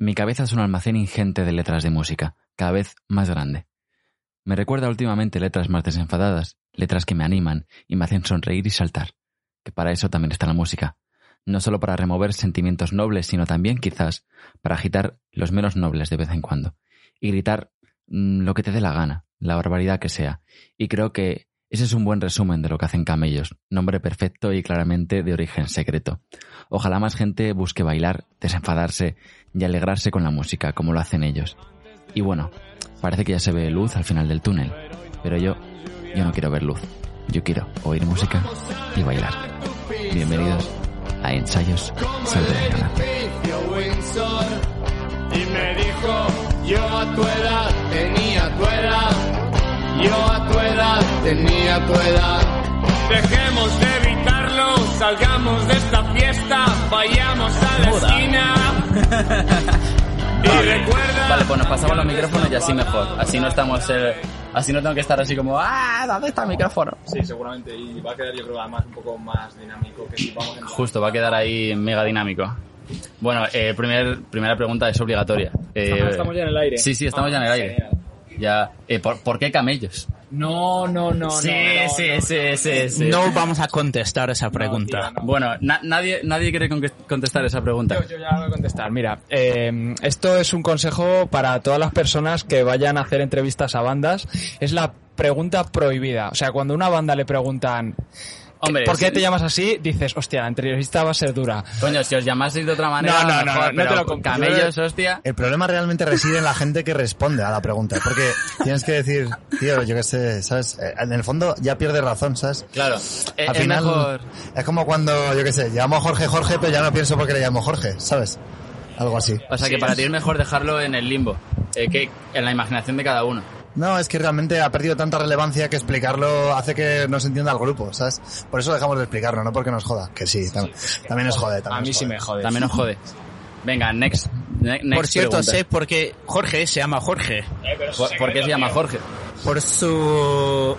Mi cabeza es un almacén ingente de letras de música, cada vez más grande. Me recuerda últimamente letras más desenfadadas, letras que me animan y me hacen sonreír y saltar, que para eso también está la música. No solo para remover sentimientos nobles, sino también, quizás, para agitar los menos nobles de vez en cuando. Y gritar mm, lo que te dé la gana, la barbaridad que sea. Y creo que ese es un buen resumen de lo que hacen Camellos, nombre perfecto y claramente de origen secreto. Ojalá más gente busque bailar, desenfadarse y alegrarse con la música, como lo hacen ellos. Y bueno, parece que ya se ve luz al final del túnel, pero yo, yo no quiero ver luz. Yo quiero oír música y bailar. Bienvenidos a Ensayos sobre la yo a tu edad tenía tu edad. Dejemos de evitarlo, salgamos de esta fiesta, vayamos a la esquina. y recuerda... Vale, pues nos pasamos los micrófonos y así mejor. Así no estamos... eh, así no tengo que estar así como... ¡Ah! ¿Dónde está el micrófono? Sí, seguramente. Y va a quedar, yo creo, además un poco más dinámico que si vamos en Justo, va a quedar ahí mega dinámico. Bueno, eh, primer, primera pregunta es obligatoria. Eh, Estamos- ya en el aire. Sí, sí, estamos ya en el aire. Genial. Ya, eh, ¿por, por qué camellos? No, no, no, sí, no, no, sí, no. sí, sí, sí. No vamos a contestar esa pregunta. Bueno, na- nadie, nadie quiere con- contestar esa pregunta. Yo, yo ya voy a contestar. Mira, eh, esto es un consejo para todas las personas que vayan a hacer entrevistas a bandas. Es la pregunta prohibida. O sea, cuando a una banda le preguntan Hombre, ¿por qué sí. te llamas así? Dices, hostia, la entrevista va a ser dura. Coño, si os llamaseis de otra manera, No, no, no, mejor, no, no te lo compro. Camellos, hostia. El problema realmente reside en la gente que responde a la pregunta, porque tienes que decir, tío, yo qué sé, ¿sabes? Eh, En el fondo ya pierdes razón, ¿sabes? Claro, eh, Al es final, mejor... es como cuando, yo qué sé, llamo a Jorge Jorge, pero ya no pienso por qué le llamo Jorge, ¿sabes? Algo así. O sea, que para ti es mejor dejarlo en el limbo, eh, que en la imaginación de cada uno. No, es que realmente ha perdido tanta relevancia que explicarlo hace que no se entienda al grupo, ¿sabes? Por eso dejamos de explicarlo, no porque nos joda, que sí, tam- también nos jode. También A mí nos sí jode. me jode. También os jode. Venga, next. ne- next Por cierto, pregunta. sé por qué Jorge se llama Jorge. ¿Por, por qué se llama Jorge? Por su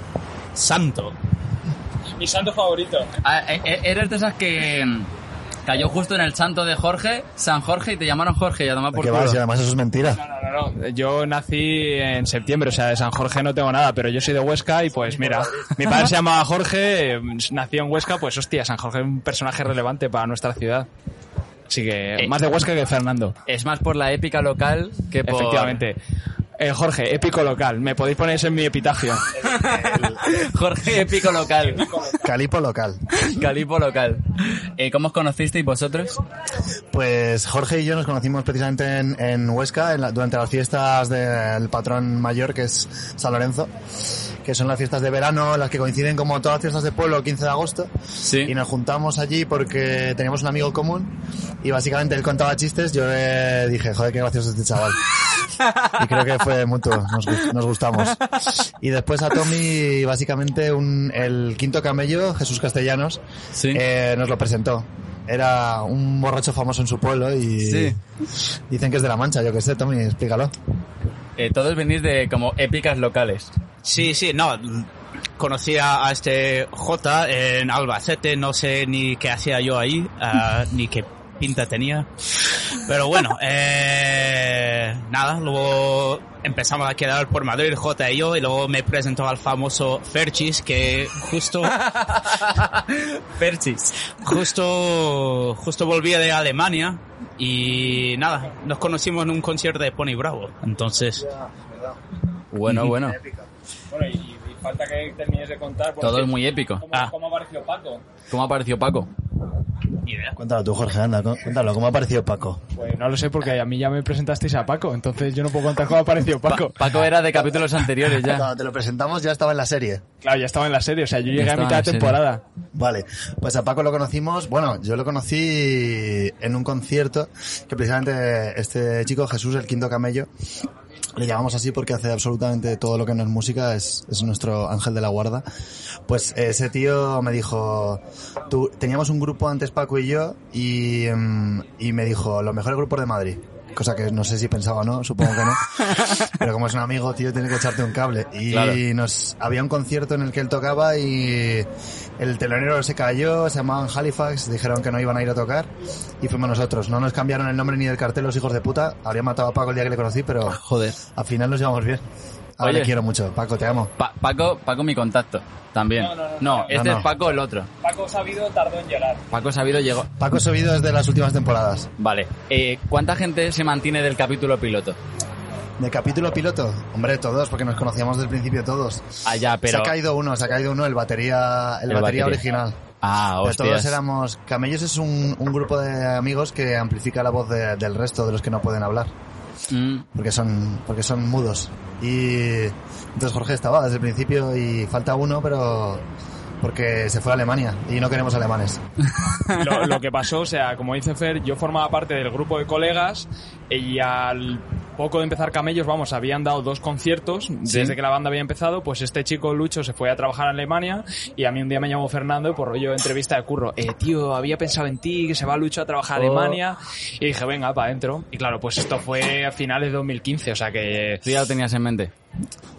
santo. Mi santo favorito. Ah, eh, eh, eres de esas que cayó justo en el santo de Jorge, San Jorge, y te llamaron Jorge y a tomar por culo. va, si además eso es mentira. No, no, no. Yo nací en septiembre, o sea, de San Jorge no tengo nada, pero yo soy de Huesca y pues mira, mi padre se llamaba Jorge, eh, nació en Huesca, pues hostia, San Jorge es un personaje relevante para nuestra ciudad. Así que Eh, más de Huesca que Fernando. Es más por la épica local que por... Efectivamente. Eh, Jorge, épico local. Me podéis poner eso en mi epitafio. Jorge épico local. Calipo local. Calipo local. Eh, ¿Cómo os conocisteis vosotros? Pues Jorge y yo nos conocimos precisamente en, en Huesca en la- durante las fiestas del patrón mayor que es San Lorenzo, que son las fiestas de verano, las que coinciden como todas las fiestas de pueblo el 15 de agosto. Sí. Y nos juntamos allí porque teníamos un amigo común y básicamente él contaba chistes, yo le dije, joder, qué gracioso este chaval. Y creo que fue mutuo, nos, nos gustamos. Y después a Tommy, básicamente un, el quinto camello, Jesús Castellanos, Sí. eh, nos lo presentó. Era un borracho famoso en su pueblo y Sí. dicen que es de la Mancha, yo que sé, Tommy, explícalo. Eh, todos venís de como épicas locales. Sí, sí, no. Conocí a, este J en Albacete, no sé ni qué hacía yo ahí, ah, ni qué pinta tenía. Pero bueno, eh, nada, luego empezamos a quedar por Madrid, J y yo, y luego me presentó al famoso Ferchis, que justo, Perchis. justo, justo volvía de Alemania, y nada, nos conocimos en un concierto de Pony Bravo, entonces... Bueno, bueno. Bueno, y, y falta que termines de contar. Todo es muy épico. ¿Cómo, Ah. cómo apareció Paco? ¿Cómo apareció Paco? Ni idea. Cuéntalo tú, Jorge, anda, cu- cuéntalo, ¿cómo ha parecido Paco? Pues no lo sé porque a mí ya me presentasteis a Paco, entonces yo no puedo contar cómo ha aparecido Pa- Paco. Paco era de capítulos anteriores ya. Cuando te lo presentamos ya estaba en la serie. Claro, ya estaba en la serie, o sea, yo llegué a mitad de serie. temporada. Vale, pues a Paco lo conocimos, bueno, yo lo conocí en un concierto que precisamente este chico, Jesús, el quinto camello, le llamamos así porque hace absolutamente todo lo que no es música, es, es nuestro ángel de la guarda. Pues ese tío me dijo, tú, teníamos un grupo antes Paco y yo y, mm, y me dijo, los mejores grupos de Madrid. Cosa que no sé si pensaba o no, supongo que no. Pero como es un amigo, tío, tiene que echarte un cable. Y Claro. nos, había un concierto en el que él tocaba y el telonero se cayó, se llamaban Halifax, dijeron que no iban a ir a tocar y fuimos nosotros. No nos cambiaron el nombre ni del cartel los hijos de puta. Habría matado a Paco el día que le conocí, pero Joder. al final nos llevamos bien. Ahora Oye. le quiero mucho. Paco, te amo. Pa- Paco, Paco mi contacto. También. No, no, no, No, no. este es Paco el otro. Paco Sabido tardó en llegar. Paco Sabido llegó. Paco subido desde las últimas temporadas. Vale. Eh, ¿Cuánta gente se mantiene del capítulo piloto? ¿De capítulo piloto? Hombre, todos, porque nos conocíamos desde el principio todos. Ah, ya, pero... Se ha caído uno, se ha caído uno, el batería, el, El batería, batería. original. Ah, Pero hostias. todos éramos... Camellos es un, un grupo de amigos que amplifica la voz de- del resto de los que no pueden hablar. Mm, Porque son, porque son mudos. Y entonces Jorge estaba desde el principio y falta uno, pero porque se fue a Alemania y no queremos alemanes. Lo, lo que pasó, o sea, como dice Fer, yo formaba parte del grupo de colegas y al poco de empezar Camellos, vamos, habían dado dos conciertos desde que la banda había empezado, pues este chico Lucho se fue a trabajar a Alemania y a mí un día me llamó Fernando y por rollo de entrevista de curro, eh, tío, había pensado en ti, que se va Lucho a trabajar a Oh. Alemania y dije, venga, para adentro. Y claro, pues esto fue a finales de 2015, o sea que... Tú ya lo tenías en mente.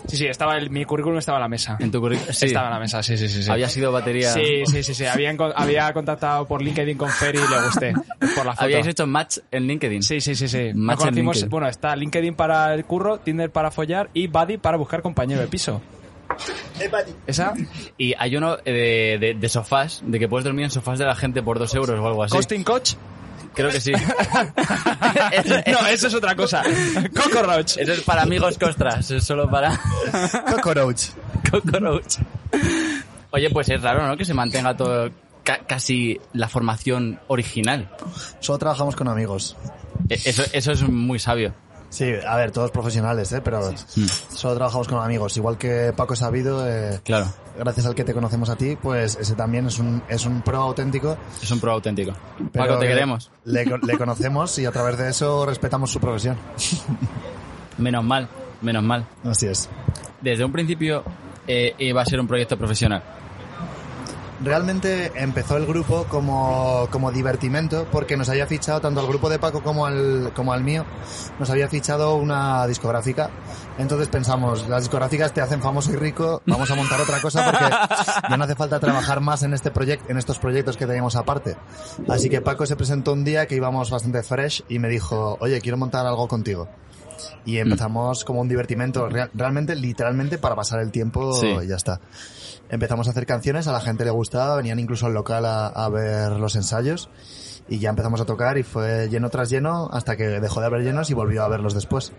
Sí, sí, estaba el, mi currículum estaba en la mesa. En tu currículum. Sí. Estaba en la mesa, sí, sí, sí. sí. Había sido batería. Sí, sí, sí, sí. Había, contactado por LinkedIn con Fer y le gusté. Por la foto. Habíais hecho match en LinkedIn. Sí, sí, sí, sí. Nos Match en conocimos, LinkedIn. bueno, está LinkedIn para el curro, Tinder para follar y Buddy para buscar compañero de piso. Esa, Y hay uno eh, de, de, de sofás, de que puedes dormir en sofás de la gente por dos euros o algo así. Costing Coach. Creo que sí. No, eso es otra cosa. Cockroach. Eso es para amigos costras, es solo para Cockroach. cockroach. Oye, pues es raro, ¿no? Que se mantenga todo ca- casi la formación original. Solo trabajamos con amigos. E- Eso, eso es muy sabio. Sí, a ver, todos profesionales, ¿eh? Pero solo trabajamos con amigos. Igual que Paco Sabido, eh, Claro, gracias al que te conocemos a ti, pues ese también es un, es un pro auténtico. es un pro auténtico. pero Paco, te que queremos. Le, le conocemos y a través de eso respetamos su profesión. Menos mal, menos mal. Así es. Desde un principio eh, iba a ser un proyecto profesional. Realmente empezó el grupo como, como divertimento porque nos había fichado tanto al grupo de Paco como al, como al mío, nos había fichado una discográfica. Entonces pensamos, las discográficas te hacen famoso y rico, vamos a montar otra cosa porque ya no hace falta trabajar más en este proyecto, en estos proyectos que teníamos aparte. Así que Paco se presentó un día que íbamos bastante fresh y me dijo, oye, quiero montar algo contigo. Y empezamos como un divertimento, real- realmente, literalmente para pasar el tiempo Sí. y ya está. Empezamos a hacer canciones, a la gente le gustaba, venían incluso al local a, a ver los ensayos y ya empezamos a tocar y fue lleno tras lleno hasta que dejó de haber llenos y volvió a verlos después,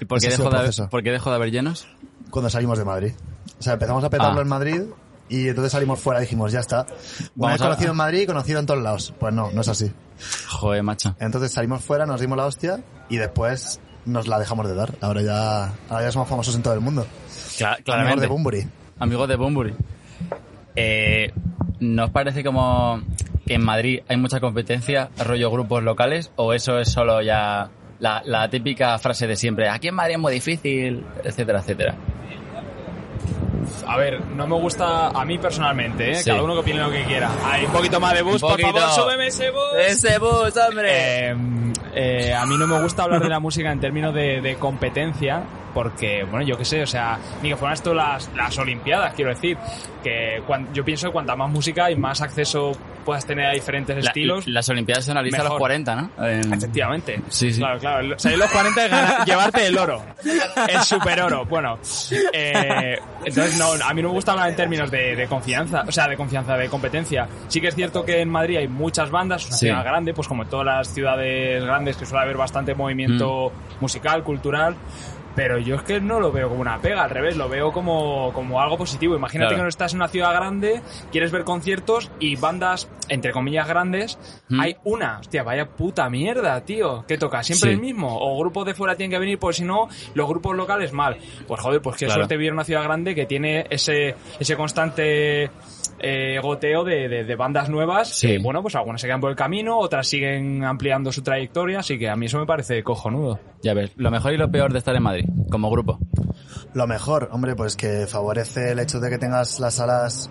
¿Y por qué, dejó de haber, por qué dejó de haber llenos? cuando salimos de Madrid. O sea, empezamos a petarlo Ah. en Madrid y entonces salimos fuera y dijimos, ya está. Una Vamos a- conocido en Madrid, conocido en todos lados. Pues no, no es así. Joder, macho. Entonces salimos fuera, nos dimos la hostia y después nos la dejamos de dar. Ahora ya, ahora ya somos famosos en todo el mundo. Cla- Amigos de Bunbury. Amigos de Bunbury. Eh, ¿Nos parece como que en Madrid hay mucha competencia, rollo grupos locales, o eso es solo ya la, la típica frase de siempre, aquí en Madrid es muy difícil, etcétera, etcétera? A ver, no me gusta a mí personalmente, ¿eh? Sí. Cada uno que opine lo que quiera. Hay un poquito más de bus, Un por poquito. favor, súbeme ese bus. ¡Ese bus, hombre! Eh, eh, a mí no me gusta hablar de la música en términos de, de competencia, porque, bueno, yo qué sé, o sea, ni que fueran esto las, las Olimpiadas, quiero decir, que cuan- yo pienso que cuanta más música y más acceso puedas tener a diferentes La- estilos, las Olimpiadas se analizan a los mejor. 40, ¿no? En- Efectivamente. Sí, sí. Claro, claro. Salir los 40 es ganar- llevarte el oro. El super oro. Bueno, eh, entonces no, a mí no me gusta hablar en términos de, de confianza, o sea, de confianza, de competencia. Sí que es cierto que en Madrid hay muchas bandas, una Sí. ciudad grande, pues como en todas las ciudades grandes que suele haber bastante movimiento Mm. musical, cultural. Pero yo es que no lo veo como una pega, al revés, lo veo como, como algo positivo. Imagínate Claro. que no estás en una ciudad grande, quieres ver conciertos y bandas, entre comillas, grandes, Mm. hay una. Hostia, vaya puta mierda, tío. ¿Qué toca? ¿Siempre Sí. el mismo? ¿O grupos de fuera tienen que venir? Pues si no, los grupos locales mal. Pues joder, pues qué Claro. suerte vivir en una ciudad grande que tiene ese, ese constante eh, goteo de, de- de bandas nuevas. Sí. que, bueno, pues algunas se quedan por el camino, otras siguen ampliando su trayectoria, así que a mí eso me parece cojonudo. Ya ves, lo mejor y lo peor de estar en Madrid, como grupo. Lo mejor, hombre, pues que favorece el hecho de que tengas las salas.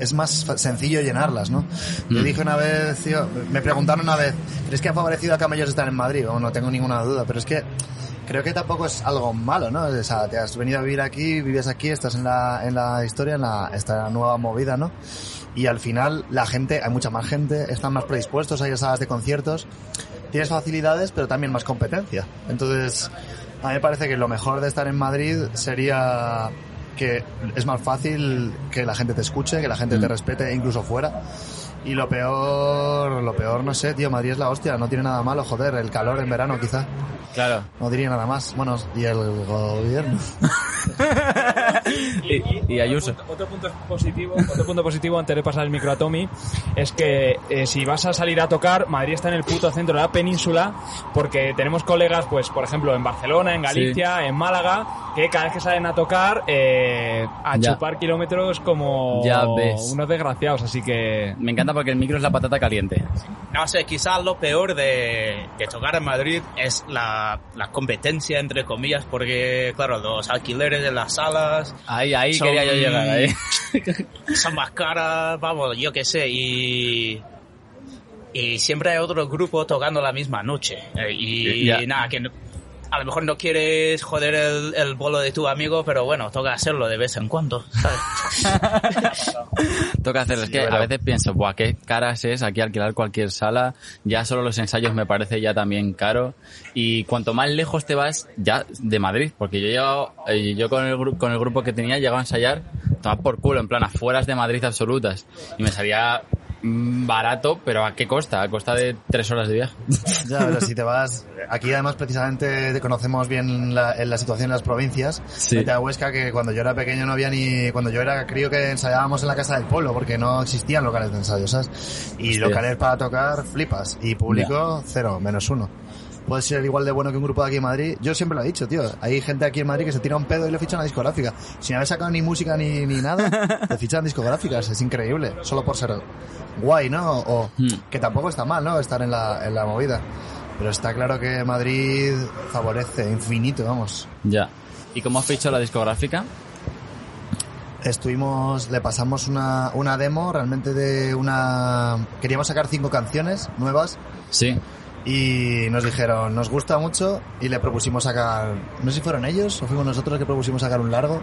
Es más sencillo llenarlas, ¿no? Yo Mm. dije una vez, tío, me preguntaron una vez, ¿crees que ha favorecido a Camellos estar en Madrid? O no tengo ninguna duda, pero es que creo que tampoco es algo malo, ¿no? O sea, te has venido a vivir aquí, vives aquí, estás en la, en la historia, en la, esta nueva movida, ¿no? Y al final la gente, hay mucha más gente, están más predispuestos, hay salas de conciertos, tienes facilidades, pero también más competencia. Entonces, a mí me parece que lo mejor de estar en Madrid sería que es más fácil que la gente te escuche, que la gente te Mm. respete incluso fuera. Y lo peor, lo peor, no sé, tío, Madrid es la hostia, no tiene nada malo, joder, el calor en verano quizá, Claro. no diría nada más. Bueno, y el gobierno. Y, y Ayuso. Otro, otro punto positivo, otro punto positivo antes de pasar el micro a Tommy es que eh, si vas a salir a tocar, Madrid está en el puto centro de la península porque tenemos colegas, pues por ejemplo en Barcelona, en Galicia, en Málaga, que cada vez que salen a tocar eh, a Ya. chupar kilómetros como Ya ves. unos desgraciados, así que Me encanta porque el micro es la patata caliente. No sé, quizás lo peor de, de tocar en Madrid es la, la competencia, entre comillas, porque, claro, los alquileres de las salas Ahí, ahí Son- quería yo llegar, ahí. son más caras, vamos, yo qué sé, y... Y siempre hay otro grupo tocando la misma noche. Eh, Y, Ya. nada, que a lo mejor no quieres joder el, el bolo de tu amigo, pero bueno, toca hacerlo de vez en cuando, ¿sabes? Toca hacer, es que pero- a veces pienso, buah, qué caras es aquí alquilar cualquier sala, ya solo los ensayos me parece ya también caro, y cuanto más lejos te vas, ya de Madrid, porque yo he llegado, eh, yo con el, con el grupo que tenía llegaba a ensayar, tomar por culo, en plan, afueras de Madrid absolutas, y me salía barato, pero ¿a qué costa? A costa de tres horas de viaje. Ya, pero si te vas, aquí además precisamente te conocemos bien la, la situación en las provincias. Sí. Vete a Huesca que cuando yo era pequeño no había ni, cuando yo era crío que ensayábamos en la casa del pueblo porque no existían locales de ensayo, ¿sabes? Y Hostia. locales para tocar, flipas. Y público, cero, menos uno. Puede ser igual de bueno que un grupo de aquí en Madrid. Yo siempre lo he dicho, tío. Hay gente aquí en Madrid que se tira un pedo y le fichan a discográfica. Sin haber sacado ni música ni, ni nada, le fichan discográficas. Es increíble. Solo por ser guay, ¿no? O Hmm. que tampoco está mal, ¿no? Estar en la, en la movida. Pero está claro que Madrid favorece infinito, vamos. Ya. ¿Y cómo has fichado la discográfica? Estuvimos, le pasamos una, una demo realmente de una... Queríamos sacar cinco canciones nuevas Sí. Y nos dijeron, nos gusta mucho y le propusimos sacar... No sé si fueron ellos o fuimos nosotros que propusimos sacar un largo.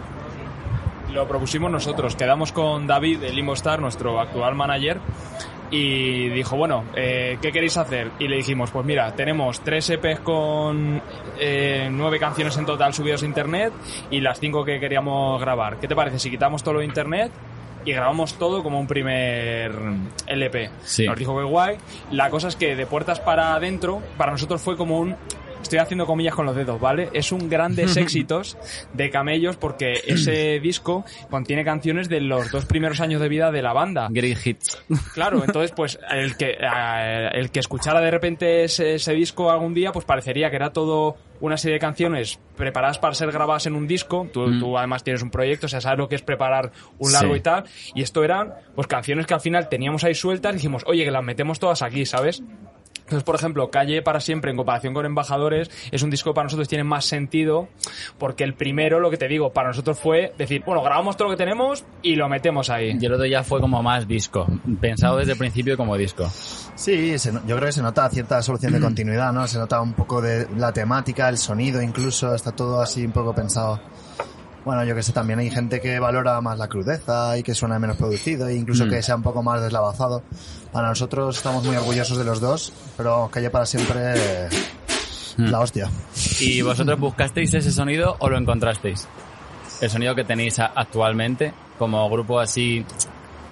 lo propusimos nosotros. Quedamos con David de Limo Star, nuestro actual manager, y dijo, bueno, eh, ¿qué queréis hacer? Y le dijimos, pues mira, tenemos tres EPs con eh, nueve canciones en total subidas a internet y las cinco que queríamos grabar. ¿Qué te parece si quitamos todo lo de internet? Y grabamos todo como un primer LP. Sí. Nos dijo que guay. La cosa es que de puertas para adentro, para nosotros fue como un Estoy haciendo comillas con los dedos, ¿vale? Es un grandes éxitos de Camellos porque ese disco contiene canciones de los dos primeros años de vida de la banda. Great Hits. Claro, entonces pues el que el que escuchara de repente ese, ese disco algún día pues parecería que era todo una serie de canciones preparadas para ser grabadas en un disco. Tú, Mm. tú además tienes un proyecto, o sea, sabes lo que es preparar un largo Sí. y tal. Y esto eran pues canciones que al final teníamos ahí sueltas y dijimos, oye, que las metemos todas aquí, ¿sabes? Entonces, por ejemplo, Calle para siempre, en comparación con Embajadores, es un disco que para nosotros tiene más sentido, porque el primero, lo que te digo, para nosotros fue decir, bueno, grabamos todo lo que tenemos y lo metemos ahí. Y el otro ya fue como más disco. Pensado desde el principio como disco. Sí, se no- yo creo que se nota cierta solución de continuidad, ¿no? Se nota un poco de la temática, el sonido incluso, está todo así un poco pensado. Bueno, yo que sé, también hay gente que valora más la crudeza y que suena menos producido e incluso Mm. que sea un poco más deslavazado. Para nosotros estamos muy orgullosos de los dos, pero Calle para siempre Mm. la hostia. ¿Y vosotros buscasteis ese sonido o lo encontrasteis? El sonido que tenéis actualmente, como grupo así,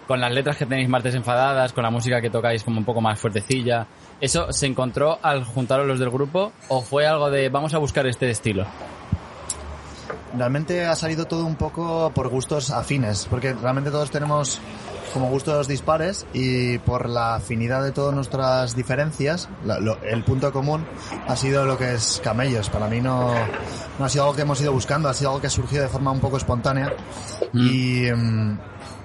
con las letras que tenéis martes enfadadas, con la música que tocáis como un poco más fuertecilla. ¿Eso se encontró al juntaros los del grupo o fue algo de vamos a buscar este estilo? Realmente ha salido todo un poco por gustos afines, porque realmente todos tenemos como gustos dispares y por la afinidad de todas nuestras diferencias, la- lo- el punto común ha sido lo que es Camellos. Para mí no, no ha sido algo que hemos ido buscando, ha sido algo que ha surgido de forma un poco espontánea y... mm,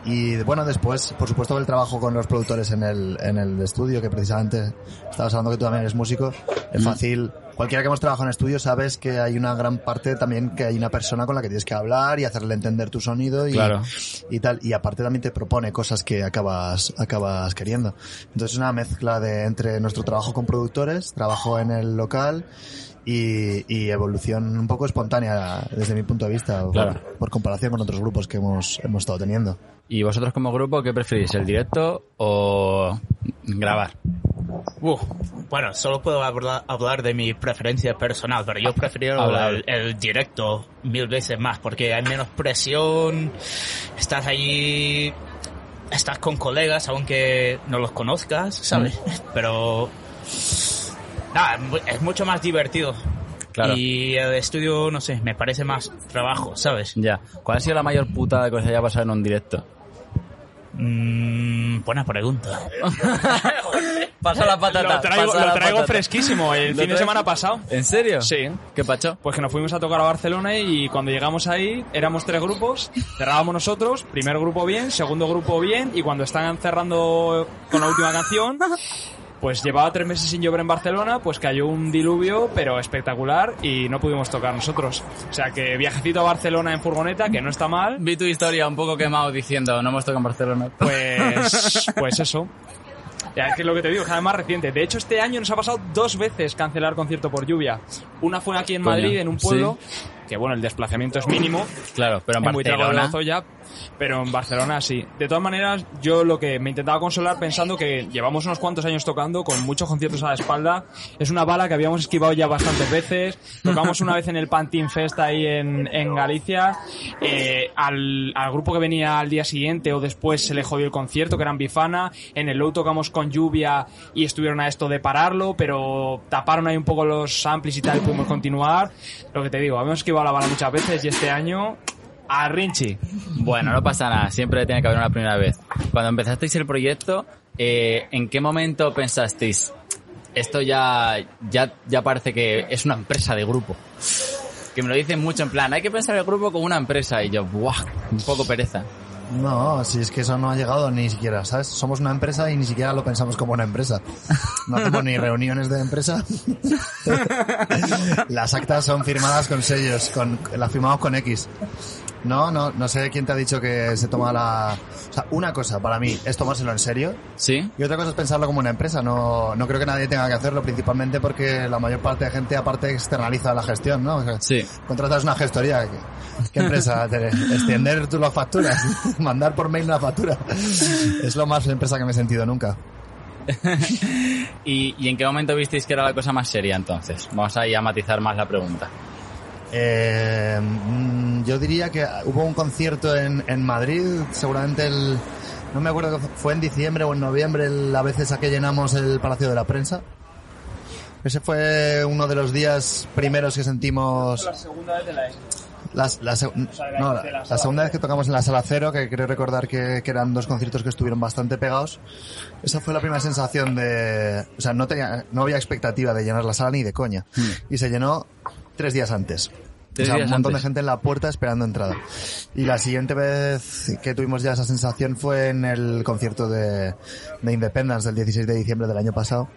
y bueno, después, por supuesto, el trabajo con los productores en el, en el estudio, que precisamente estabas hablando que tú también eres músico, es fácil. Cualquiera que hemos trabajado en estudio sabes que hay una gran parte también que hay una persona con la que tienes que hablar y hacerle entender tu sonido y, Claro. y tal. Y aparte también te propone cosas que acabas, acabas queriendo. Entonces es una mezcla de entre nuestro trabajo con productores, trabajo en el local y, y evolución un poco espontánea desde mi punto de vista, por- Claro. por, comparación con otros grupos que hemos, hemos estado teniendo. ¿Y vosotros como grupo qué preferís, el directo o grabar? Uf, bueno, solo puedo hablar, hablar de mi preferencia personal, pero yo prefiero el, el directo mil veces más porque hay menos presión, estás allí, estás con colegas aunque no los conozcas, ¿sabes? Pero es mucho más divertido. Claro. Y el estudio, no sé, me parece más trabajo, ¿sabes? Ya. ¿Cuál ha sido la mayor putada que os haya pasado en un directo? Mm, buena pregunta. Pasa la patata. Lo traigo, lo traigo patata. fresquísimo, el ¿Lo fin de semana pasado. ¿En serio? Sí. ¿Qué pacho? Pues que nos fuimos a tocar a Barcelona y cuando llegamos ahí éramos tres grupos, cerrábamos nosotros, primer grupo bien, segundo grupo bien y cuando están cerrando con la última canción, pues llevaba tres meses sin llover en Barcelona, pues cayó un diluvio pero espectacular y no pudimos tocar nosotros. O sea que viajecito a Barcelona en furgoneta, que no está mal, Vi tu historia un poco quemado diciendo, no hemos tocado en Barcelona. pues, pues eso. Ya, es que es lo que te digo, es además reciente. De hecho, este año nos ha pasado dos veces cancelar concierto por lluvia. Una fue aquí en Coño, Madrid, en un pueblo, que bueno, el desplazamiento es mínimo, Claro, pero en en Barcelona... Lozoya, pero en Barcelona sí. De todas maneras, yo lo que me intentaba consolar pensando que llevamos unos cuantos años tocando con muchos conciertos a la espalda. Es una bala que habíamos esquivado ya bastantes veces. Tocamos una vez en el Pantin Fest ahí en, en Galicia. Eh, al, al grupo que venía al día siguiente o después se le jodió el concierto, que eran Bifana. En el Low tocamos con lluvia y estuvieron a esto de pararlo, pero taparon ahí un poco los amplis y tal y pudimos continuar. Lo que te digo, habíamos esquivado la bala muchas veces y este año a Rinchi. Bueno, no pasa nada, siempre tiene que haber una primera vez. Cuando empezasteis el proyecto, eh, ¿en qué momento pensasteis, esto ya, ya, ya parece que es una empresa de grupo? Que me lo dicen mucho en plan, hay que pensar el grupo como una empresa. Y yo, ¡buah! Un poco pereza. No, si es que eso no ha llegado ni siquiera, ¿sabes? Somos una empresa y ni siquiera lo pensamos como una empresa. No hacemos ni reuniones de empresa. Las actas son firmadas con sellos, con, las firmamos con X. No, no, no sé quién te ha dicho que se toma la... O sea, una cosa para mí es tomárselo en serio ¿Sí? y otra cosa es pensarlo como una empresa. No, no creo que nadie tenga que hacerlo, principalmente porque la mayor parte de gente aparte externaliza la gestión, ¿no? O sea, Sí. Contratas una gestoría. ¿Qué, qué empresa? Te- Extender tú las facturas. Mandar por mail una factura. Es lo más empresa que me he sentido nunca. ¿Y, y en qué momento visteis que era la cosa más seria entonces? Vamos ahí a matizar más la pregunta. Eh, mm, yo diría que hubo un concierto en, en Madrid, seguramente el... No me acuerdo, fue en diciembre o en noviembre, la vez esa que llenamos el Palacio de la Prensa. Ese fue uno de los días primeros que sentimos... segunda vez de la Las- la, sea, la- no, la la segunda vez que tocamos en la sala cero, que creo recordar que, que eran dos conciertos que estuvieron bastante pegados, esa fue la primera sensación de, o sea, no tenía, no había expectativa de llenar la sala ni de coña. Y se llenó tres días antes. O sea, un montón antes. de gente en la puerta esperando entrada. Y la siguiente vez que tuvimos ya esa sensación fue en el concierto de, de Independence del 16 de diciembre del año pasado.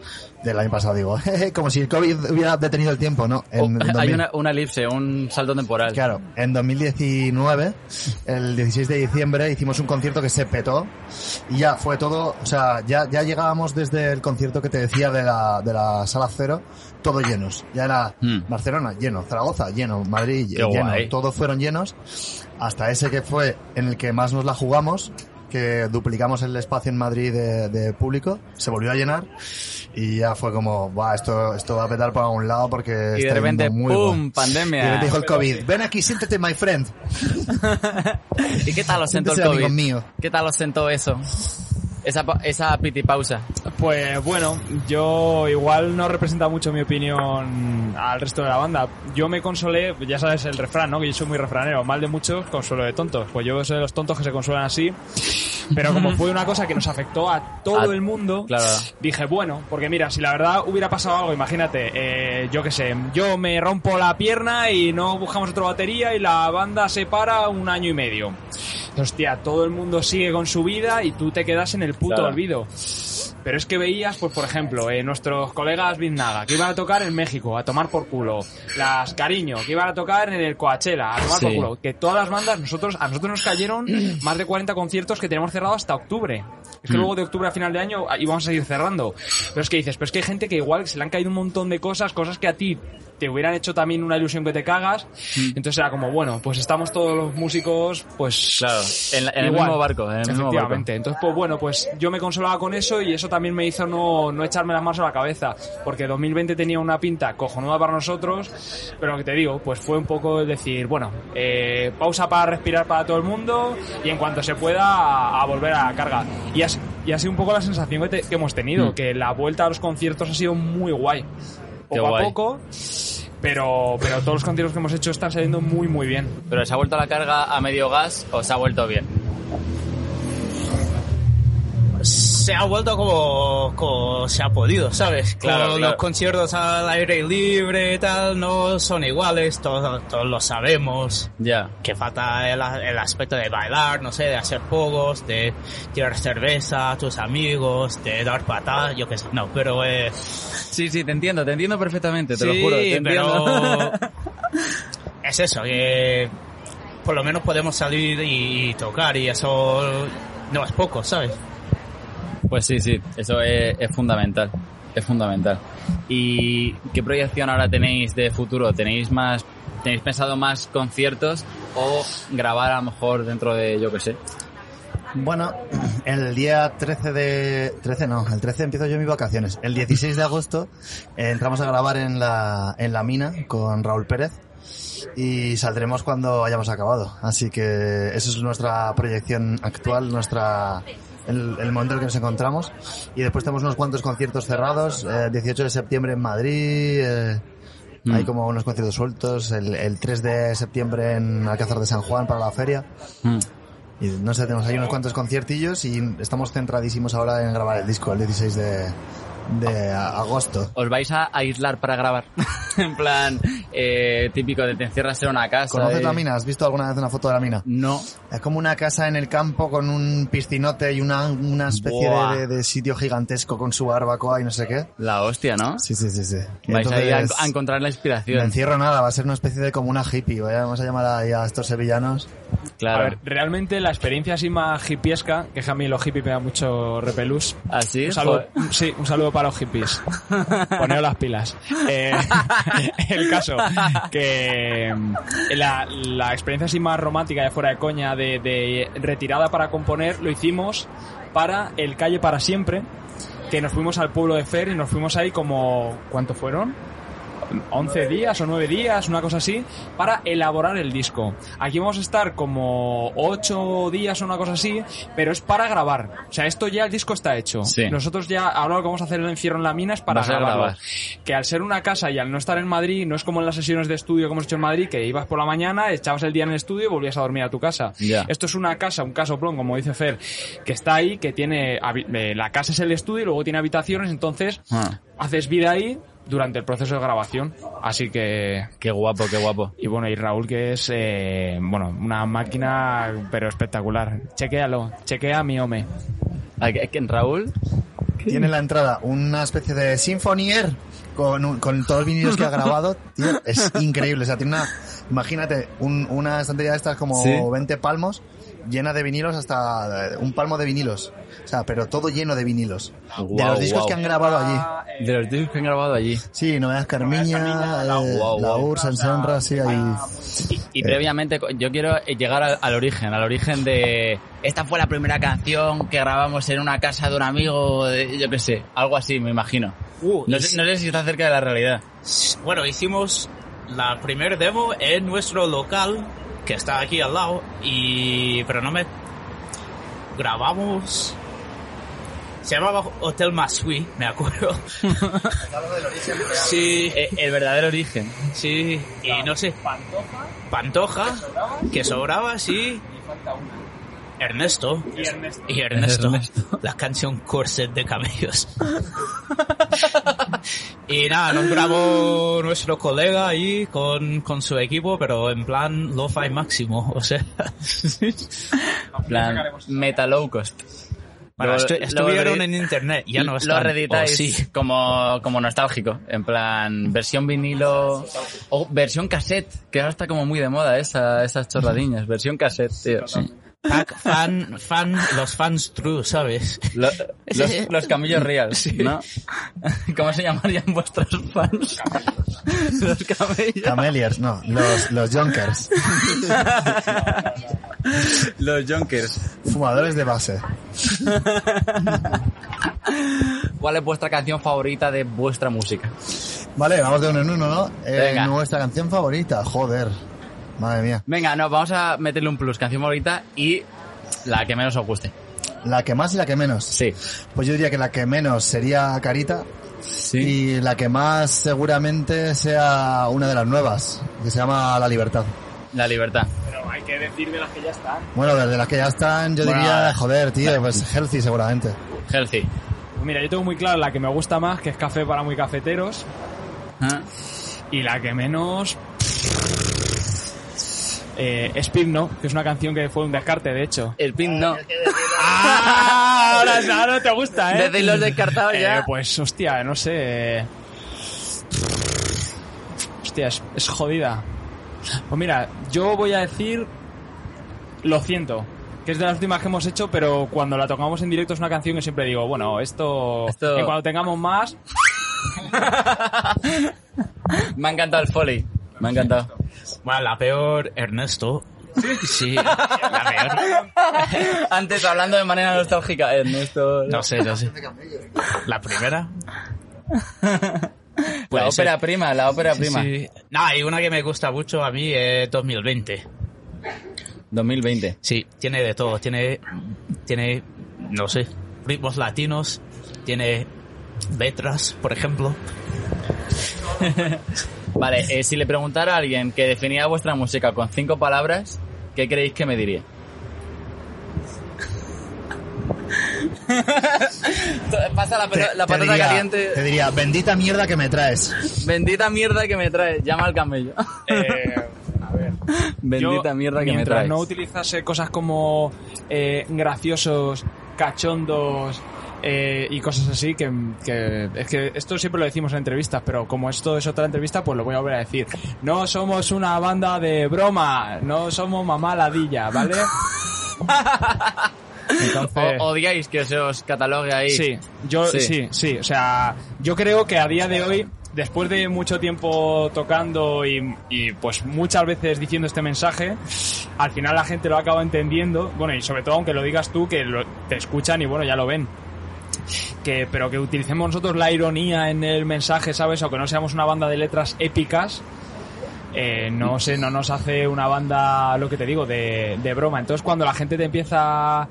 Del año pasado digo, como si el COVID hubiera detenido el tiempo, ¿no? En- Oh, en hay 2000. una, una elipse, un salto temporal. Claro, en 2019, el 16 de diciembre, hicimos un concierto que se petó y ya fue todo, o sea, ya, ya llegábamos desde el concierto que te decía de la, de la sala cero, todo llenos. Ya era Hmm. Barcelona lleno, Zaragoza lleno, Madrid Qué lleno, guay. todos fueron llenos, hasta ese que fue en el que más nos la jugamos, que duplicamos el espacio en Madrid de, de público, se volvió a llenar y ya fue como, Buah, esto, esto va a petar por algún lado porque Y de repente, muy ¡pum! guay. Pandemia. Y de repente dijo el COVID, ven aquí, siéntate, my friend. ¿Y qué tal os sentó el COVID? mío. ¿Qué tal os sentó eso? Esa, esa piti pausa. Pues bueno, yo igual no representa mucho mi opinión al resto de la banda. Yo me consolé, ya sabes el refrán, ¿no? Que yo soy muy refranero, mal de muchos, consuelo de tontos. Pues yo soy de los tontos que se consuelan así. Pero como fue una cosa que nos afectó a todo A- el mundo, claro. dije, bueno, porque mira, si la verdad hubiera pasado algo, imagínate, eh, yo qué sé, yo me rompo la pierna y no buscamos otra batería y la banda se para un año y medio. Hostia, todo el mundo sigue con su vida y tú te quedas en el puto Claro. olvido. Pero es que veías, pues por ejemplo, eh, nuestros colegas Biznaga, que iban a tocar en México, a tomar por culo. Las Cariño, que iban a tocar en el Coachella, a tomar por Sí. culo. Que todas las bandas, nosotros, a nosotros nos cayeron más de 40 conciertos que tenemos cerrado hasta octubre. Es que Mm. luego de octubre a final de año ah, íbamos a seguir cerrando. Pero es que dices, pero es que hay gente que igual se le han caído un montón de cosas, cosas que a ti te hubieran hecho también una ilusión que te cagas. Entonces era como, bueno, pues estamos todos los músicos, pues... Claro, en, la- en el Igual. mismo barco. En el mismo barco. Efectivamente. Entonces, pues bueno, pues yo me consolaba con eso y eso también me hizo no, no echarme las manos a la cabeza. Porque 2020 tenía una pinta cojonuda para nosotros, pero lo que te digo, pues fue un poco decir, bueno, eh, pausa para respirar para todo el mundo y en cuanto se pueda a, a volver a la carga. Y así, y ha sido un poco la sensación que, te- que hemos tenido, Mm. que la vuelta a los conciertos ha sido muy guay. Poco guay. a poco. Pero, pero todos los conciertos que hemos hecho están saliendo muy, muy bien. Pero ¿se ha vuelto la carga a medio gas o se ha vuelto bien? Se ha vuelto como, como se ha podido, ¿sabes? Claro. Los conciertos al aire libre y tal no son iguales, todos, todos lo sabemos. Ya. Que falta el, el aspecto de bailar, no sé, de hacer juegos, de tirar cerveza a tus amigos, de dar patadas, yo qué sé. No, pero eh, Sí, sí, te entiendo, te entiendo perfectamente, te sí, lo juro. Te entiendo. pero es eso, que por lo menos podemos salir y tocar y eso no es poco, ¿sabes? Pues sí, sí, eso es, fundamental. Es fundamental. ¿Y qué proyección ahora tenéis de futuro? ¿Tenéis más, tenéis pensado más conciertos o grabar a lo mejor dentro de, yo qué sé? Bueno, el día 13 de... 13 no, el 13 empiezo yo mis vacaciones. El 16 de agosto eh, entramos a grabar en la, en la mina con Raúl Pérez y saldremos cuando hayamos acabado. Así que esa es nuestra proyección actual, nuestra el, el momento en el que nos encontramos. Y después tenemos unos cuantos conciertos cerrados. eh, 18 de septiembre en Madrid. eh, Mm. Hay como unos conciertos sueltos. El, el 3 de septiembre en Alcázar de San Juan para la feria. Mm. Y no sé, tenemos ahí unos cuantos conciertillos y estamos centradísimos ahora en grabar el disco el 16 de, de agosto. ¿Os vais a aislar para grabar? en plan, eh, típico de te encierras en una casa. ¿Conoces y- la mina? ¿Has visto alguna vez una foto de la mina? No. Es como una casa en el campo con un piscinote y una, una especie de, de- de sitio gigantesco con su barbacoa y no sé qué. La hostia, ¿no? Sí, sí, sí, sí. Y Vais ahí a, a encontrar la No inspiración. encierro nada, va a ser una especie de como una hippie. ¿vale? Vamos a llamar ahí a estos sevillanos. Claro. A ver, realmente la experiencia así más hippiesca, que a mí los hippies me da mucho repelús. ¿Así? Un saludo, sí, un saludo para los hippies. Poneos las pilas. Eh, el caso, que mm, la, la experiencia así más romántica de fuera de coña, de, de retirada para componer, lo hicimos para el Calle para Siempre, que nos fuimos al pueblo de Fer y nos fuimos ahí como... ¿Cuánto fueron? 11 días o 9 días, una cosa así, para elaborar el disco. Aquí vamos a estar como 8 días o una cosa así, pero es para grabar. O sea, esto ya el disco está hecho. Sí. Nosotros ya, ahora lo que vamos a hacer el encierro en la mina es para grabar. Que al ser una casa y al no estar en Madrid, no es como en las sesiones de estudio que hemos hecho en Madrid, que ibas por la mañana, echabas el día en el estudio y volvías a dormir a tu casa. Ya. Esto es una casa, un casoplón, como dice Fer, que está ahí, que tiene, eh, la casa es el estudio y luego tiene habitaciones, entonces Ah, haces vida ahí durante el proceso de grabación. Así que... qué guapo, qué guapo. Y bueno, y Raúl que es, eh, bueno, una máquina, pero espectacular. Chequéalo, chequea mi home. Ah, ¿que- que Raúl? Tiene en la entrada una especie de Symphonier con, un- con todos los vinilos que ha grabado. Tío, es increíble. O sea, tiene una, imagínate, un- una estantería de estas como Sí. 20 palmos llena de vinilos hasta eh, un palmo de vinilos. O sea, pero todo lleno de vinilos. de los discos que han grabado allí. De los discos que han grabado allí. Sí, Novedad Carmiña, eh, La guau. Ur, San Senra, sí, ahí. Y, y previamente, yo quiero llegar al, al origen, al origen de... Esta fue la primera canción que grabamos en una casa de un amigo, de- yo qué sé, algo así, me imagino. Uh, No sé, no sé si está cerca de la realidad. Bueno, hicimos la primer demo en nuestro local, que está aquí al lado, y... pero no me... Grabamos... Se llamaba Hotel Masui, me acuerdo. Sí, Eh, el verdadero origen. sí, y no sé. Pantoja, que sobraba, sí. Ernesto. Y Ernesto. Ernesto. La canción Corset de Camellos. y nada, nos grabó nuestro colega ahí con, con su equipo, pero en plan lo-fi máximo, o sea. En plan, meta low cost. Bueno, estu- estuvieron en internet, ya no Lo están. reeditáis sí. como, como nostálgico. En plan, versión vinilo o versión cassette, que ahora está como muy de moda esa, esas chorradiñas. Versión cassette, tío. Sí. Pack fan, fan, los fans true, ¿sabes? Lo- los, los camillos real, ¿no? ¿Cómo se llamarían vuestros fans? los camellos. Cameliers, no, los, los Junkers, los Junkers. fumadores de base. ¿Cuál es vuestra canción favorita de vuestra música? Vale, vamos de uno en uno, ¿no? Eh, Venga. nuestra canción favorita, joder. Madre mía. Venga, no, vamos a meterle un plus, canción favorita y la que menos os guste. La que más y la que menos. Sí. Pues yo diría que la que menos sería Carita Sí. y la que más seguramente sea una de las nuevas, que se llama La Libertad. La libertad. Pero hay que decir de las que ya están. Bueno, desde las que ya están, yo Bueno, diría, joder, tío, pues Healthy seguramente. Healthy. Pues mira, yo tengo muy claro la que me gusta más, que es Café para muy cafeteros. Ah. Y la que menos... Eh, Speed No, que es una canción que fue un descarte, de hecho. El pin no. ¡Ah! Ahora, ahora te gusta, ¿eh? Desde los descartados ya. Eh, pues hostia, no sé. Hostia, es, es jodida. Pues mira, yo voy a decir Lo siento, que es de las últimas que hemos hecho, pero cuando la tocamos en directo es una canción que siempre digo, bueno, esto, Esto- en cuando tengamos más, Me ha encantado el foley. Me ha encantado. Bueno, la peor, Ernesto. Sí, la peor. Antes, hablando de manera nostálgica, Ernesto. No sé, no sé. La primera. la ópera ser. prima, la ópera prima. Sí. No, hay una que me gusta mucho a mí es 2020. 2020. Sí, tiene de todo. Tiene, tiene, no sé, ritmos latinos. Tiene letras, por ejemplo. Vale, eh, si le preguntara a alguien que definía vuestra música con cinco palabras, ¿qué creéis que me diría? Pasa la, Te- la patata diría- caliente. Te diría, bendita mierda que me traes. Bendita mierda que me traes. Llama al camello. eh, a ver. Bendita Yo, mierda que me traes. no utilizase cosas como eh, graciosos, cachondos eh, y cosas así, que, que es que esto siempre lo decimos en entrevistas, pero como esto es otra entrevista, pues lo voy a volver a decir. No somos una banda de broma, no somos mamá ladilla, ¿vale? Entonces, O- odiáis que se os catalogue ahí. Sí, yo Sí. sí. sí, O sea, yo creo que a día de hoy, después de mucho tiempo tocando y, y, pues muchas veces diciendo este mensaje, al final la gente lo acaba entendiendo. Bueno, y sobre todo aunque lo digas tú, que lo- te escuchan y bueno, ya lo ven. Que, pero que utilicemos nosotros la ironía en el mensaje, ¿sabes? O que no seamos una banda de letras épicas. eh, no sé, no nos hace una banda, lo que te digo, de, de broma. Entonces cuando la gente te empieza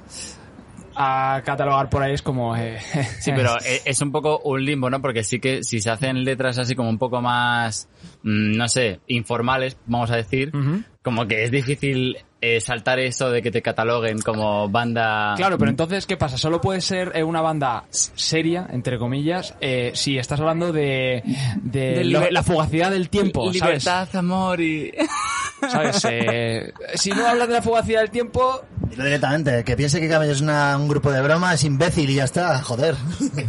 a catalogar por ahí es como... eh, Sí, pero e- es un poco un limbo, ¿no? Porque sí que si se hacen letras así como un poco más, mm, no sé, informales, vamos a decir, Ujú. Como que es difícil eh, saltar eso de que te cataloguen como banda... Claro, pero entonces, ¿qué pasa? Solo puede ser eh, una banda seria, entre comillas, eh, si estás hablando de, de, De lo- liber- la fugacidad del tiempo, ¿sabes? Libertad, amor y... ¿Sabes? Eh, si no hablas de la fugacidad del tiempo, Dilo directamente, que piense que Camello es una- un grupo de broma, es imbécil y ya está, joder.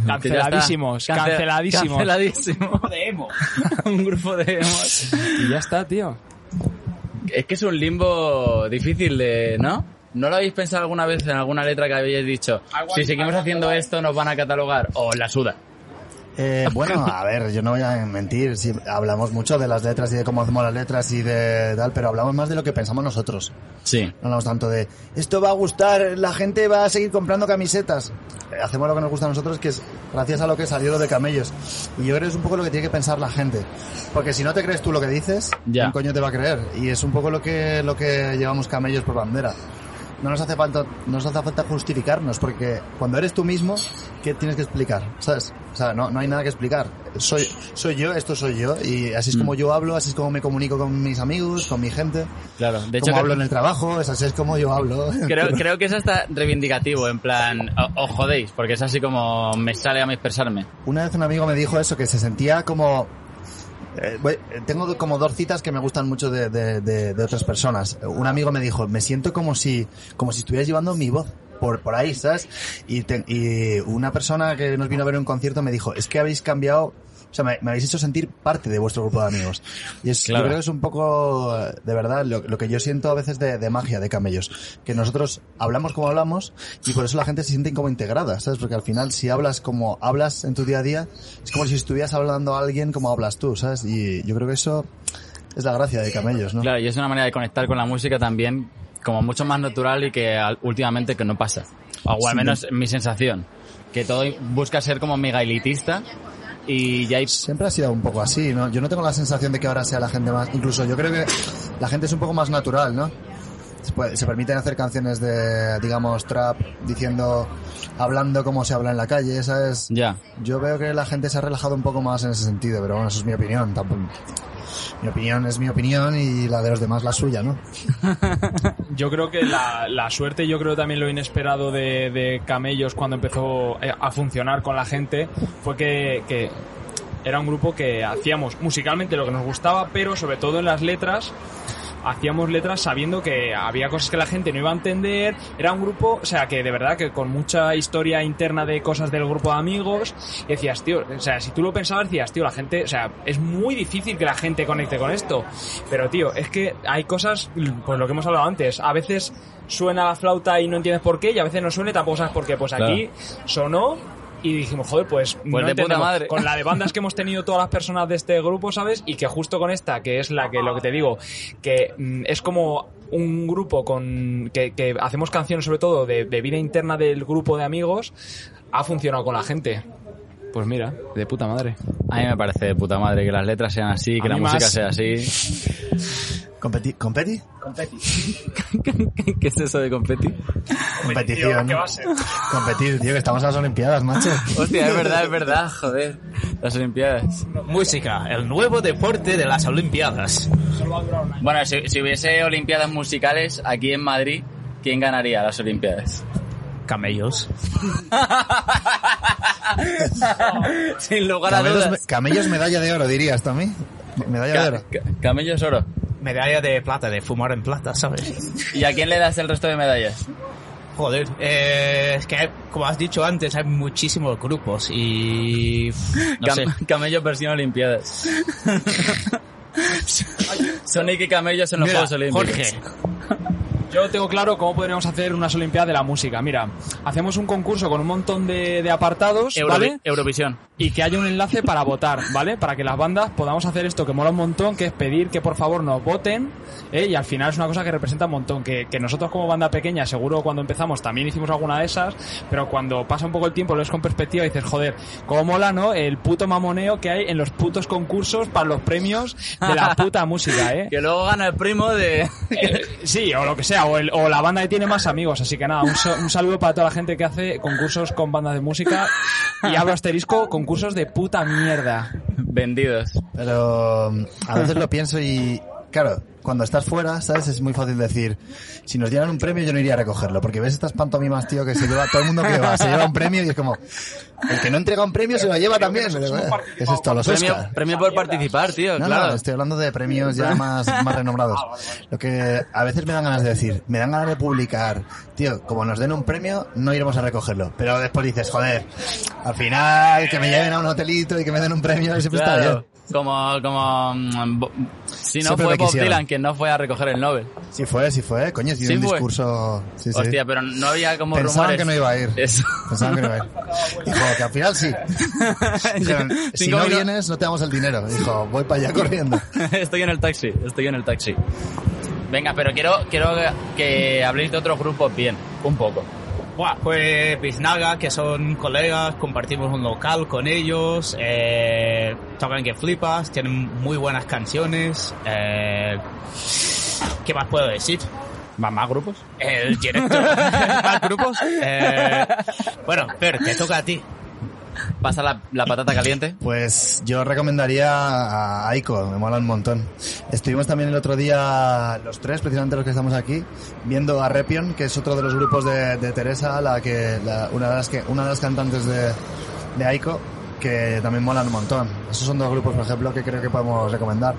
Canceladísimos, Cance- canceladísimos. Canceladísimo. De emo. un grupo de emos. Y ya está, tío. Es que es un limbo difícil de, ¿no? ¿No lo habéis pensado alguna vez en alguna letra que habéis dicho? Si seguimos haciendo esto nos van a catalogar. O la suda. Eh, bueno, a ver, yo no voy a mentir, sí, hablamos mucho de las letras y de cómo hacemos las letras y de tal, pero hablamos más de lo que pensamos nosotros. Sí. No hablamos tanto de, esto va a gustar, la gente va a seguir comprando camisetas. Eh, Hacemos lo que nos gusta a nosotros, que es gracias a lo que salió lo de camellos. Y yo creo que es un poco lo que tiene que pensar la gente. Porque si no te crees tú lo que dices, Ya. ¿quién coño te va a creer? Y es un poco lo que, lo que llevamos camellos por bandera. No nos hace falta, no nos hace falta justificarnos, porque cuando eres tú mismo, ¿qué tienes que explicar? ¿Sabes? O sea, no, no hay nada que explicar. Soy, soy yo, esto soy yo, y así es como yo hablo, así es como me comunico con mis amigos, con mi gente. Claro, de hecho como que- hablo en el trabajo, es así es como yo hablo. Creo, creo que es hasta reivindicativo, en plan, os jodéis, porque es así como me sale a mí expresarme. Una vez un amigo me dijo eso, que se sentía como... eh, tengo como dos citas que me gustan mucho de, de- de- de otras personas. Un amigo me dijo, me siento como si, como si estuvieras llevando mi voz por, por ahí, ¿sabes? Y, te- y una persona que nos vino a ver un concierto me dijo, es que habéis cambiado, o sea, me, me habéis hecho sentir parte de vuestro grupo de amigos. Y es, Claro. yo creo que es un poco, eh, de verdad, lo, lo que yo siento a veces de, de magia de camellos. Que nosotros hablamos como hablamos y por eso la gente se siente como integrada, ¿sabes? Porque al final si hablas como hablas en tu día a día, es como si estuvieras hablando a alguien como hablas tú, ¿sabes? Y yo creo que eso es la gracia de camellos, ¿no? Claro, y es una manera de conectar con la música también como mucho más natural y que últimamente que no pasa. O al Sí. menos mi sensación. Que todo busca ser como mega elitista y ya hay... Siempre ha sido un poco así, ¿no? Yo no tengo la sensación de que ahora sea la gente más... Incluso yo creo que la gente es un poco más natural, ¿no? Se, permiten hacer canciones de, digamos, trap, diciendo, hablando como se habla en la calle, ¿sabes? Ya. Yo veo que la gente se ha relajado un poco más en ese sentido, pero bueno, eso es mi opinión. Tampoco... Mi opinión es mi opinión y la de los demás la suya, ¿no? Yo creo que la, la suerte, yo creo también lo inesperado de, de Camellos cuando empezó eh, a funcionar con la gente fue que, que era un grupo que hacíamos musicalmente lo que nos gustaba, pero sobre todo en las letras hacíamos letras sabiendo que había cosas que la gente no iba a entender. Era un grupo, o sea, que de verdad que con mucha historia interna de cosas del grupo de amigos, decías, tío, o sea, si tú lo pensabas, decías, tío, la gente, o sea, es muy difícil que la gente conecte con esto. Pero, tío, es que hay cosas, pues lo que hemos hablado antes, a veces suena la flauta y no entiendes por qué, y a veces no suena y tampoco sabes por qué. Pues aquí sonó. Y dijimos, joder, pues, no de puta madre. Con la de bandas que hemos tenido todas las personas de este grupo, ¿sabes? Y que justo con esta, que es la que, lo que te digo, que mm, es como un grupo con que, que hacemos canciones sobre todo de, de vida interna del grupo de amigos, ha funcionado con la gente. Pues mira, de puta madre. A mí me parece de puta madre que las letras sean así, que A la mí música más. sea así. ¿Competi? ¿Competi? ¿Qué es eso de competir? Competición. ¿qué va a ser? Competir, tío, que estamos en las Olimpiadas, macho. Hostia, es verdad, es verdad, joder. Las Olimpiadas. Música, el nuevo deporte de las Olimpiadas. Bueno, si, si hubiese Olimpiadas musicales aquí en Madrid, ¿quién ganaría las Olimpiadas? Camellos. Sin lugar a Camellos, dudas. camellos medalla de oro, dirías tú a mí. Medalla de oro. ca- camellos oro. Medalla de plata, de fumar en plata, ¿sabes? ¿Y a quién le das el resto de medallas? Joder, eh, es que hay- como has dicho antes, hay muchísimos grupos y... No Cam- sé. Camellos versión Olimpiadas. Sonic y camellos en los Mira, Juegos Olímpicos. Jorge, Yo tengo claro cómo podríamos hacer unas Olimpiadas de la música. Mira, hacemos un concurso con un montón de, de apartados, ¿vale? Eurovisión. y que haya un enlace para votar, ¿vale? Para que las bandas podamos hacer esto que mola un montón, que es pedir que por favor nos voten, ¿eh? y al final es una cosa que representa un montón, que, que nosotros como banda pequeña, seguro cuando empezamos también hicimos alguna de esas, pero cuando pasa un poco el tiempo lo ves con perspectiva y dices, joder, cómo mola, ¿no? El puto mamoneo que hay en los putos concursos para los premios de la puta música, ¿eh? Que luego gana el primo de... Eh, sí, o lo que sea, o, el- o la banda que tiene más amigos. Así que nada, un, un saludo para toda la gente que hace concursos con bandas de música. Y abro asterisco, concursos de puta mierda. Vendidos. Pero a veces lo pienso y, claro, cuando estás fuera, ¿sabes? Es muy fácil decir, si nos dieran un premio yo no iría a recogerlo, porque ves estas pantomimas, tío, que se lleva, todo el mundo que va, se lleva un premio y es como, el que no entrega un premio se lo lleva también. ¿Qué es esto? Los Premio, Oscar. premio por participar, tío, No, claro. no, estoy hablando de premios ya más, más renombrados. Lo que a veces me dan ganas de decir, me dan ganas de publicar, tío, como nos den un premio, no iremos a recogerlo. Pero después dices, joder, al final que me lleven a un hotelito y que me den un premio siempre está bien. Como, como, mm, si no Siempre fue Bob. Dylan quien no fue a recoger el Nobel. Sí fue, sí fue, coño, Sí un fue. discurso. Sí, pero no había como Pensaban rumores. que no iba a ir. Eso. Pensaban que no iba a ir. Dijo que al final sí. Dijeron, si no minutos- vienes, no te damos el dinero. Dijo, voy para allá corriendo. estoy en el taxi, estoy en el taxi. Venga, pero quiero, quiero que habléis de otros grupos bien, un poco. Buah, pues Biznaga, que son colegas, compartimos un local con ellos, eh, tocan que flipas, tienen muy buenas canciones. Eh, ¿Qué más puedo decir? ¿Más, más grupos? El directo. ¿Más grupos? Eh, bueno, Fer, te toca a ti. Pasa la, patata caliente. Pues yo recomendaría a Aiko, me mola un montón. Estuvimos también el otro día, los tres, precisamente los que estamos aquí, viendo a Repion, que es otro de los grupos de, Teresa, la que, una, de las que, una de las cantantes de, de Aiko, que también molan un montón. Esos son dos grupos, por ejemplo, que creo que podemos recomendar.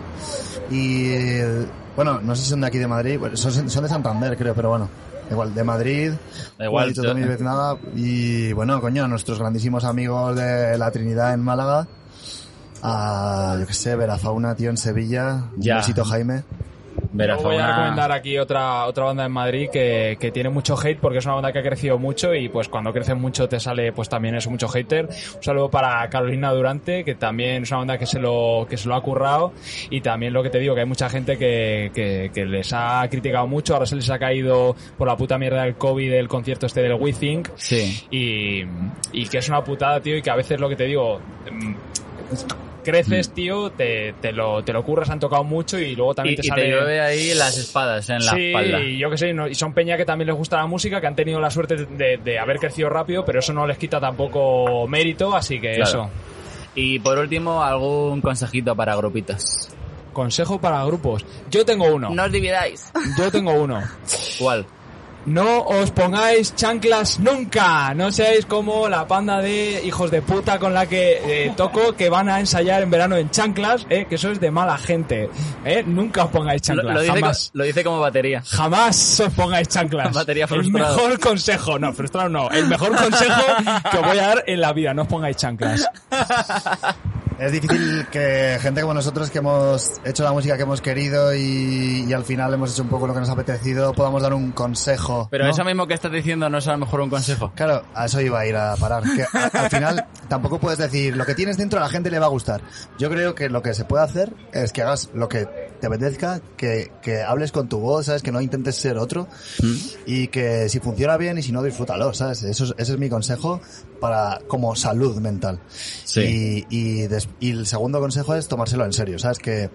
Y, bueno, no sé si son de aquí de Madrid, son de Santander, creo, pero bueno. Igual, de Madrid, Da igual, Juanito yo- Veznada, y bueno, coño, nuestros grandísimos amigos de la Trinidad en Málaga, a, yo que sé, Verafauna, tío, en Sevilla, Ya. un besito Jaime. Verás, voy a recomendar aquí otra otra banda en Madrid que, que tiene mucho hate porque es una banda que ha crecido mucho y pues cuando crece mucho te sale pues también eso mucho hater. Un saludo para Carolina Durante que también es una banda que se lo que se lo ha currado y también lo que te digo que hay mucha gente que, que, que les ha criticado mucho, ahora se les ha caído por la puta mierda del COVID el concierto este del We Think Sí. y, y que es una putada, tío, y que a veces lo que te digo, mm, creces, tío, te, te lo, te lo curras, han tocado mucho y luego también Y, te y sale... te llueve ahí las espadas en la sí, espalda. y yo que sé, no- y son peña que también les gusta la música, que han tenido la suerte de, de haber crecido rápido, pero eso no les quita tampoco mérito, así que Claro. eso. Y por último, algún consejito para grupitos. Consejo para grupos. Yo tengo uno. os dividáis. Yo tengo uno. ¿Cuál? No os pongáis chanclas nunca. No seáis como la panda de hijos de puta con la que eh, toco que van a ensayar en verano en chanclas, eh, que eso es de mala gente. Eh, nunca os pongáis chanclas. lo dice, jamás. co- lo dice como batería. Jamás os pongáis chanclas. Batería el frustrado. mejor consejo, no, frustrado no. El mejor consejo que os voy a dar en la vida, no os pongáis chanclas. Es difícil que gente como nosotros que hemos hecho la música que hemos querido y, y al final hemos hecho un poco lo que nos ha apetecido, podamos dar un consejo. Pero ¿no? eso mismo que estás diciendo no es a lo mejor un consejo. Claro, a eso iba a ir a parar. Que a- al final tampoco puedes decir lo que tienes dentro a la gente le va a gustar. Yo creo que lo que se puede hacer es que hagas lo que te apetezca, que, que hables con tu voz, ¿sabes? Que no intentes ser otro y que si funciona bien y si no, disfrútalo, ¿sabes? Eso es- ese es mi consejo para como salud mental. Sí. Y, y, des- y el segundo consejo es tomárselo en serio, ¿sabes? Que,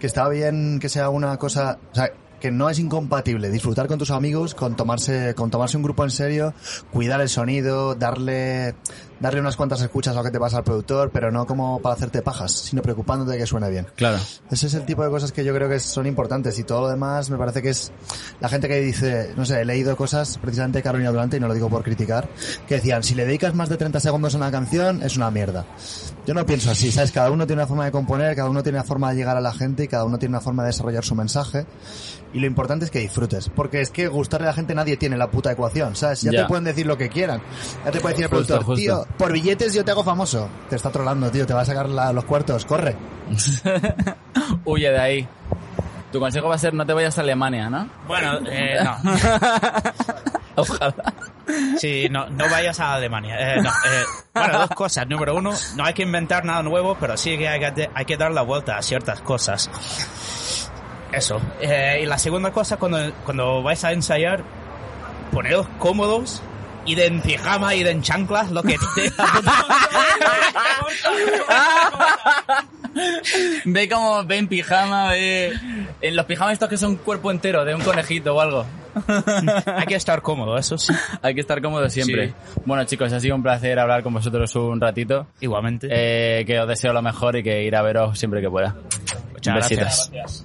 que está bien que sea una cosa, o sea, que no es incompatible disfrutar con tus amigos, con tomarse, con tomarse un grupo en serio, cuidar el sonido, darle, darle unas cuantas escuchas a lo que te pasa al productor, pero no como para hacerte pajas, sino preocupándote de que suene bien. Claro. Ese es el tipo de cosas que yo creo que son importantes y todo lo demás me parece que es la gente que dice, no sé, he leído cosas precisamente de Carolina Durante y no lo digo por criticar, que decían, si le dedicas más de 30 segundos a una canción es una mierda. Yo no pienso así, ¿sabes? Cada uno tiene una forma de componer, cada uno tiene una forma de llegar a la gente y cada uno tiene una forma de desarrollar su mensaje. Y lo importante es que disfrutes, porque es que gustarle a la gente nadie tiene la puta ecuación, ¿sabes? Ya, Ya. te pueden decir lo que quieran. Ya te puede decir el Justo, productor, justo. tío, por billetes yo te hago famoso. Te está trolando, tío, te va a sacar la- los cuartos, corre. Huye de ahí. Tu consejo va a ser no te vayas a Alemania, ¿no? Bueno, eh, no. Ojalá. Sí, no, no vayas a Alemania. Eh, no, eh, bueno, dos cosas. Número uno, no hay que inventar nada nuevo, pero sí que hay que, hay que dar la vuelta a ciertas cosas. Eso. Eh, y la segunda cosa, cuando, cuando vais a ensayar, poneros cómodos, id en pijama, id en chanclas, lo que te Ve como, ve en pijama, ve... En los pijamas estos que son cuerpo entero, de un conejito o algo. Hay que estar cómodo, eso sí. Hay que estar cómodo siempre. Sí. Bueno chicos, ha sido un placer hablar con vosotros un ratito. Igualmente. Eh, que os deseo lo mejor y que ir a veros siempre que pueda. Muchas Besitos. gracias.